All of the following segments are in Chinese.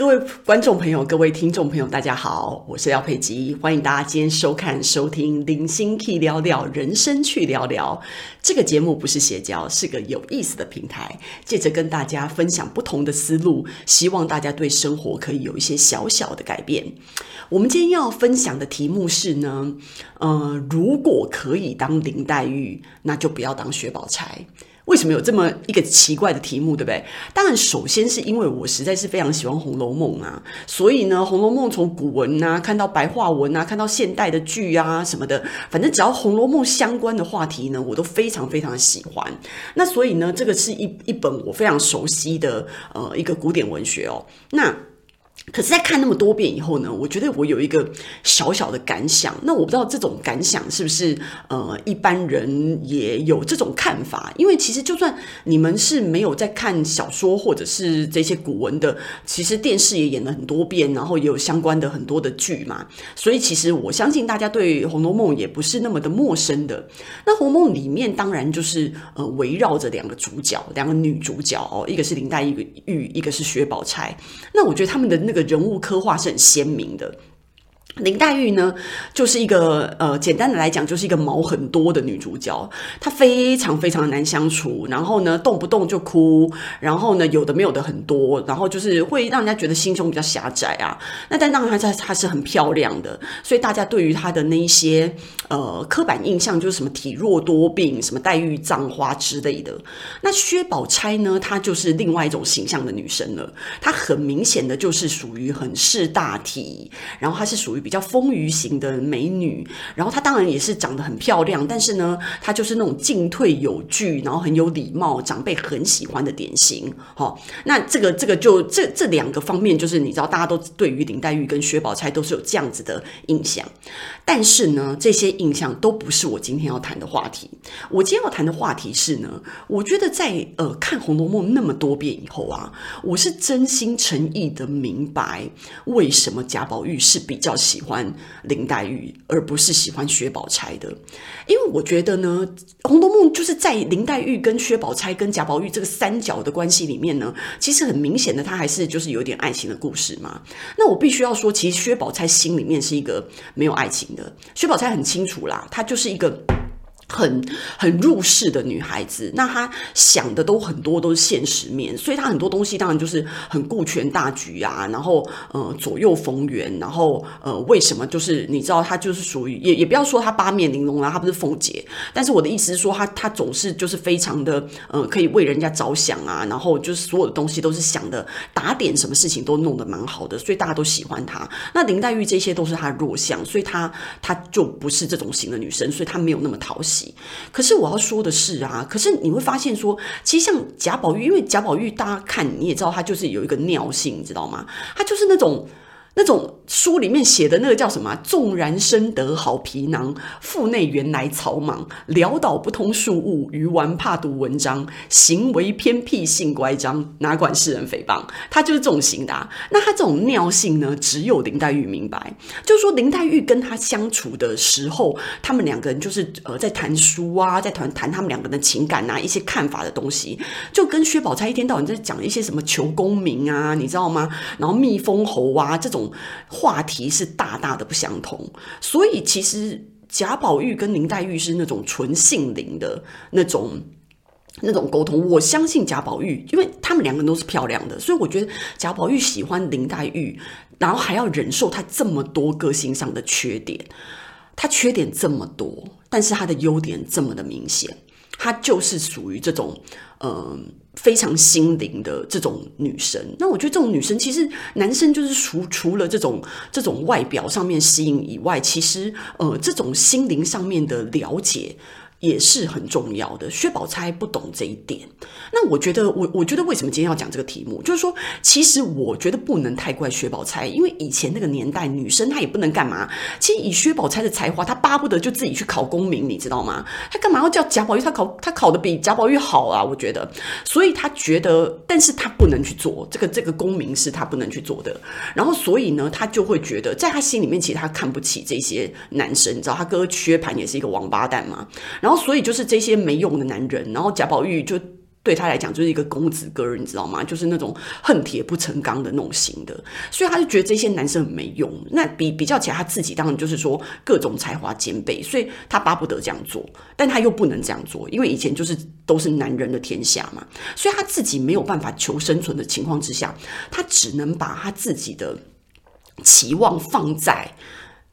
各位观众朋友，各位听众朋友，大家好，我是廖佩吉，欢迎大家今天收看、收听《零星 Key 聊聊人生去聊聊》这个节目，不是邪教，是个有意思的平台，借着跟大家分享不同的思路，希望大家对生活可以有一些小小的改变。我们今天要分享的题目是呢，呃，如果可以当林黛玉，那就不要当薛宝钗。为什么有这么一个奇怪的题目，对不对？当然，首先是因为我实在是非常喜欢《红楼梦》啊，所以呢，《红楼梦》从古文啊，看到白话文啊，看到现代的剧啊什么的，反正只要《红楼梦》相关的话题呢，我都非常非常的喜欢。那所以呢，这个是一一本我非常熟悉的呃一个古典文学哦。那可是，在看那么多遍以后呢，我觉得我有一个小小的感想。那我不知道这种感想是不是呃一般人也有这种看法？因为其实就算你们是没有在看小说或者是这些古文的，其实电视也演了很多遍，然后也有相关的很多的剧嘛。所以其实我相信大家对《红楼梦》也不是那么的陌生的。那《红楼梦》里面当然就是呃围绕着两个主角，两个女主角哦，一个是林黛玉，一个是薛宝钗。那我觉得他们的这个。人物刻画是很鲜明的。林黛玉呢，就是一个呃，简单的来讲，就是一个毛很多的女主角。她非常非常的难相处，然后呢，动不动就哭，然后呢，有的没有的很多，然后就是会让人家觉得心胸比较狭窄啊。那但当然她她是很漂亮的，所以大家对于她的那一些呃刻板印象，就是什么体弱多病、什么黛玉葬花之类的。那薛宝钗呢，她就是另外一种形象的女生了。她很明显的就是属于很识大体，然后她是属于。比比较丰腴型的美女，然后她当然也是长得很漂亮，但是呢，她就是那种进退有据，然后很有礼貌，长辈很喜欢的典型。好，那这个这个就这这两个方面，就是你知道，大家都对于林黛玉跟薛宝钗都是有这样子的印象。但是呢，这些印象都不是我今天要谈的话题。我今天要谈的话题是呢，我觉得在呃看《红楼梦》那么多遍以后啊，我是真心诚意的明白为什么贾宝玉是比较喜欢林黛玉，而不是喜欢薛宝钗的。因为我觉得呢，《红楼梦》就是在林黛玉跟薛宝钗跟贾宝玉这个三角的关系里面呢，其实很明显的，他还是就是有点爱情的故事嘛。那我必须要说，其实薛宝钗心里面是一个没有爱情的。薛宝钗很清楚啦，她就是一个。很很入世的女孩子，那她想的都很多都是现实面，所以她很多东西当然就是很顾全大局啊，然后呃左右逢源，然后呃为什么就是你知道她就是属于也也不要说她八面玲珑啊，她不是凤姐，但是我的意思是说她她总是就是非常的呃可以为人家着想啊，然后就是所有的东西都是想的打点什么事情都弄得蛮好的，所以大家都喜欢她。那林黛玉这些都是她弱项，所以她她就不是这种型的女生，所以她没有那么讨喜。可是我要说的是啊，可是你会发现说，其实像贾宝玉，因为贾宝玉大家看你也知道，他就是有一个尿性，你知道吗？他就是那种。那种书里面写的那个叫什么？纵然深得好皮囊，腹内原来草莽，潦倒不通庶务，愚顽怕读文章，行为偏僻性乖张，哪管世人诽谤？他就是这种型的啊。那他这种尿性呢，只有林黛玉明白。就是说，林黛玉跟他相处的时候，他们两个人就是呃在谈书啊，在谈谈他们两个人的情感啊，一些看法的东西，就跟薛宝钗一天到晚在讲一些什么求功名啊，你知道吗？然后蜜蜂侯啊这种。话题是大大的不相同，所以其实贾宝玉跟林黛玉是那种纯性灵的那种那种沟通。我相信贾宝玉，因为他们两个人都是漂亮的，所以我觉得贾宝玉喜欢林黛玉，然后还要忍受她这么多个性上的缺点。她缺点这么多，但是她的优点这么的明显，她就是属于这种。呃非常心灵的这种女生，那我觉得这种女生其实男生就是除除了这种这种外表上面吸引以外，其实呃这种心灵上面的了解。也是很重要的。薛宝钗不懂这一点，那我觉得，我我觉得为什么今天要讲这个题目，就是说，其实我觉得不能太怪薛宝钗，因为以前那个年代，女生她也不能干嘛。其实以薛宝钗的才华，她巴不得就自己去考功名，你知道吗？她干嘛要叫贾宝玉？她考她考得比贾宝玉好啊，我觉得。所以她觉得，但是她不能去做这个这个功名是她不能去做的。然后所以呢，她就会觉得，在她心里面，其实她看不起这些男生，你知道，她哥薛蟠也是一个王八蛋嘛。然后。然后，所以就是这些没用的男人，然后贾宝玉就对他来讲就是一个公子哥儿，你知道吗？就是那种恨铁不成钢的那种型的，所以他就觉得这些男生很没用。那比比较起来，他自己当然就是说各种才华兼备，所以他巴不得这样做，但他又不能这样做，因为以前就是都是男人的天下嘛，所以他自己没有办法求生存的情况之下，他只能把他自己的期望放在。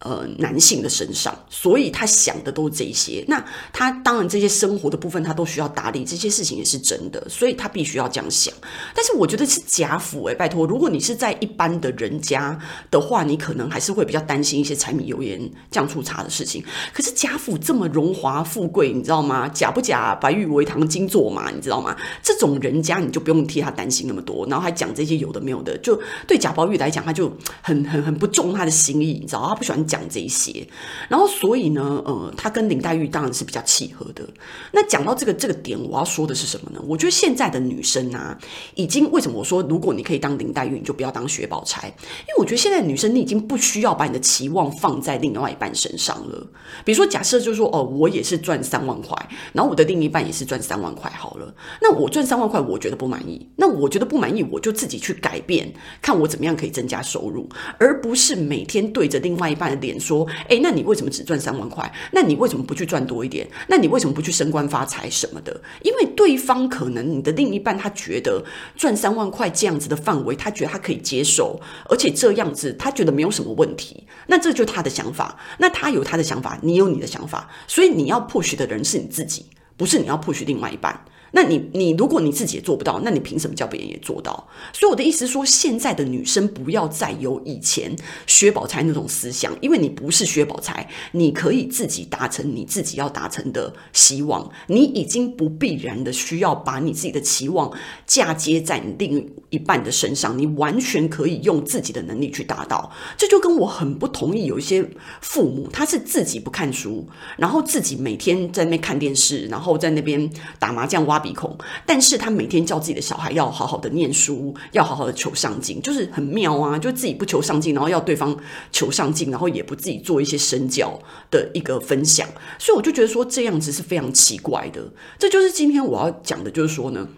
呃，男性的身上，所以他想的都是这些。那他当然这些生活的部分，他都需要打理，这些事情也是真的，所以他必须要这样想。但是我觉得是贾府哎，拜托，如果你是在一般的人家的话，你可能还是会比较担心一些柴米油盐酱醋茶的事情。可是贾府这么荣华富贵，你知道吗？假不假？白玉为堂金作嘛，你知道吗？这种人家你就不用替他担心那么多，然后还讲这些有的没有的，就对贾宝玉来讲，他就很很很不中他的心意，你知道，他不喜欢。讲这些，然后所以呢，呃，他跟林黛玉当然是比较契合的。那讲到这个这个点，我要说的是什么呢？我觉得现在的女生啊，已经为什么我说如果你可以当林黛玉，你就不要当薛宝钗？因为我觉得现在女生你已经不需要把你的期望放在另外一半身上了。比如说，假设就是说，哦，我也是赚三万块，然后我的另一半也是赚三万块，好了，那我赚三万块，我觉得不满意，那我觉得不满意，我就自己去改变，看我怎么样可以增加收入，而不是每天对着另外一半。脸说，哎，那你为什么只赚三万块？那你为什么不去赚多一点？那你为什么不去升官发财什么的？因为对方可能你的另一半他觉得赚三万块这样子的范围，他觉得他可以接受，而且这样子他觉得没有什么问题。那这就是他的想法。那他有他的想法，你有你的想法，所以你要 push 的人是你自己，不是你要 push 另外一半。那你你如果你自己也做不到，那你凭什么叫别人也做到？所以我的意思说，现在的女生不要再有以前薛宝钗那种思想，因为你不是薛宝钗，你可以自己达成你自己要达成的希望，你已经不必然的需要把你自己的期望嫁接在你另一半的身上，你完全可以用自己的能力去达到。这就跟我很不同意，有一些父母他是自己不看书，然后自己每天在那边看电视，然后在那边打麻将挖鼻孔，但是他每天叫自己的小孩要好好的念书，要好好的求上进，就是很妙啊！就自己不求上进，然后要对方求上进，然后也不自己做一些身教的一个分享，所以我就觉得说这样子是非常奇怪的。这就是今天我要讲的，就是说呢。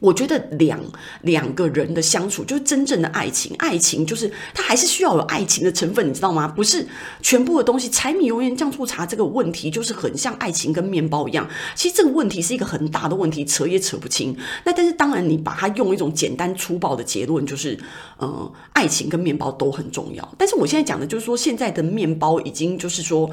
我觉得两两个人的相处就是真正的爱情，爱情就是它还是需要有爱情的成分，你知道吗？不是全部的东西，柴米油盐酱醋茶这个问题就是很像爱情跟面包一样。其实这个问题是一个很大的问题，扯也扯不清。那但是当然，你把它用一种简单粗暴的结论，就是呃，爱情跟面包都很重要。但是我现在讲的就是说，现在的面包已经就是说。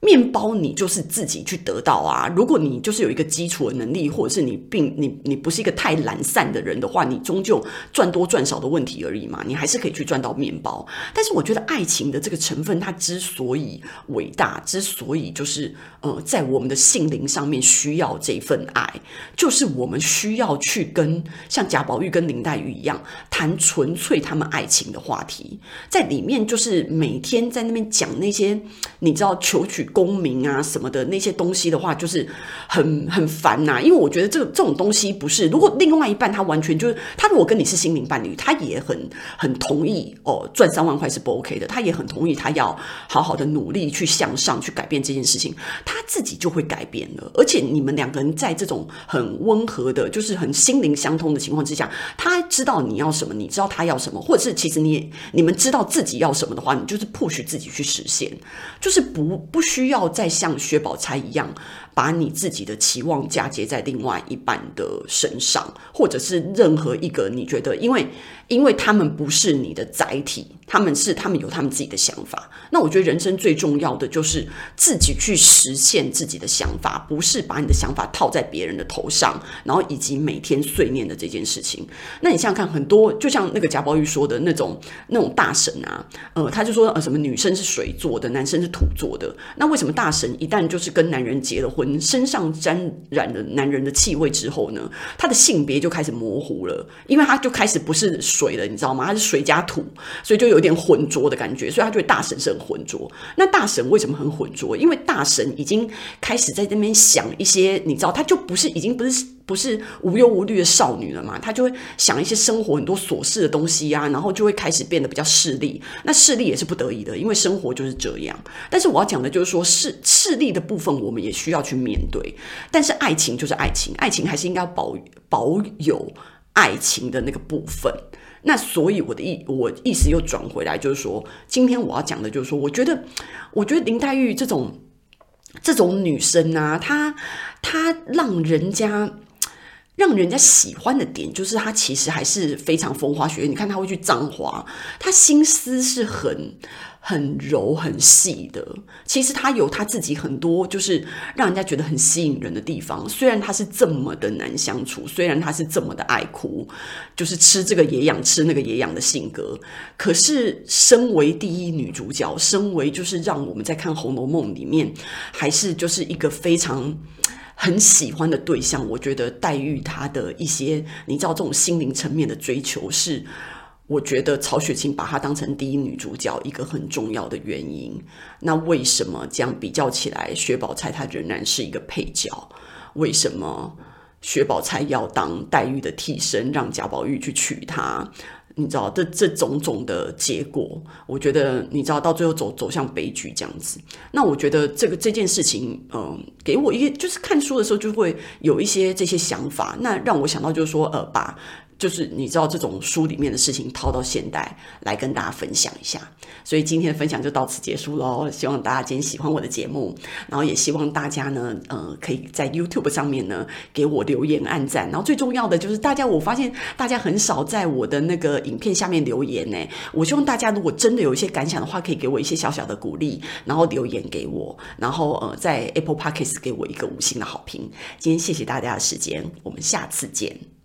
面包你就是自己去得到啊！如果你就是有一个基础的能力，或者是你并你你不是一个太懒散的人的话，你终究赚多赚少的问题而已嘛，你还是可以去赚到面包。但是我觉得爱情的这个成分，它之所以伟大，之所以就是呃，在我们的心灵上面需要这份爱，就是我们需要去跟像贾宝玉跟林黛玉一样谈纯粹他们爱情的话题，在里面就是每天在那边讲那些你知道求取。功名啊什么的那些东西的话，就是很很烦呐、因为我觉得这个这种东西不是，如果另外一半他完全就是他如果跟你是心灵伴侣，他也很很同意哦，赚三万块是不 OK 的，他也很同意他要好好的努力去向上去改变这件事情，他自己就会改变了。而且你们两个人在这种很温和的，就是很心灵相通的情况之下，他知道你要什么，你知道他要什么，或者是其实你你们知道自己要什么的话，你就是 push 自己去实现，就是不不需。需要再像薛宝钗一样，把你自己的期望嫁接在另外一半的身上，或者是任何一个你觉得，因为因为他们不是你的载体。他们是，他们有他们自己的想法。那我觉得人生最重要的就是自己去实现自己的想法，不是把你的想法套在别人的头上，然后以及每天碎念的这件事情。那你想想看，很多就像那个贾宝玉说的那种那种大神啊，呃，他就说呃什么女生是水做的，男生是土做的。那为什么大神一旦就是跟男人结了婚，身上沾染了男人的气味之后呢，他的性别就开始模糊了，因为他就开始不是水了，你知道吗？他是水加土，所以就有。点浑浊的感觉，所以他觉得大神是很浑浊。那大神为什么很浑浊？因为大神已经开始在这边想一些，你知道，他就不是已经不是不是无忧无虑的少女了嘛，她就会想一些生活很多琐事的东西啊，然后就会开始变得比较势利。那势利也是不得已的，因为生活就是这样。但是我要讲的就是说，势势利的部分我们也需要去面对。但是爱情就是爱情，爱情还是应该保保有爱情的那个部分。那所以我的意我意思又转回来，就是说，今天我要讲的就是说，我觉得，我觉得林黛玉这种这种女生啊，她她让人家。让人家喜欢的点就是他其实还是非常风花雪月。你看他会去葬花，他心思是很很柔很细的。其实他有他自己很多就是让人家觉得很吸引人的地方。虽然他是这么的难相处，虽然他是这么的爱哭，就是吃这个也养吃那个也养的性格。可是身为第一女主角，身为就是让我们在看《红楼梦》里面还是就是一个非常。很喜欢的对象，我觉得黛玉她的一些，你知道这种心灵层面的追求，是我觉得曹雪芹把她当成第一女主角一个很重要的原因。那为什么这样比较起来，薛宝钗她仍然是一个配角？为什么薛宝钗要当黛玉的替身，让贾宝玉去娶她？你知道这这种种的结果，我觉得你知道到最后走走向悲剧这样子。那我觉得这个这件事情，嗯，给我一个就是看书的时候就会有一些这些想法，那让我想到就是说，呃，把。就是你知道这种书里面的事情套到现代来跟大家分享一下，所以今天的分享就到此结束喽。希望大家今天喜欢我的节目，然后也希望大家呢，呃，可以在 YouTube 上面呢给我留言、按赞。然后最重要的就是大家，我发现大家很少在我的那个影片下面留言呢。我希望大家如果真的有一些感想的话，可以给我一些小小的鼓励，然后留言给我，然后呃，在 Apple Podcast 给我一个五星的好评。今天谢谢大家的时间，我们下次见。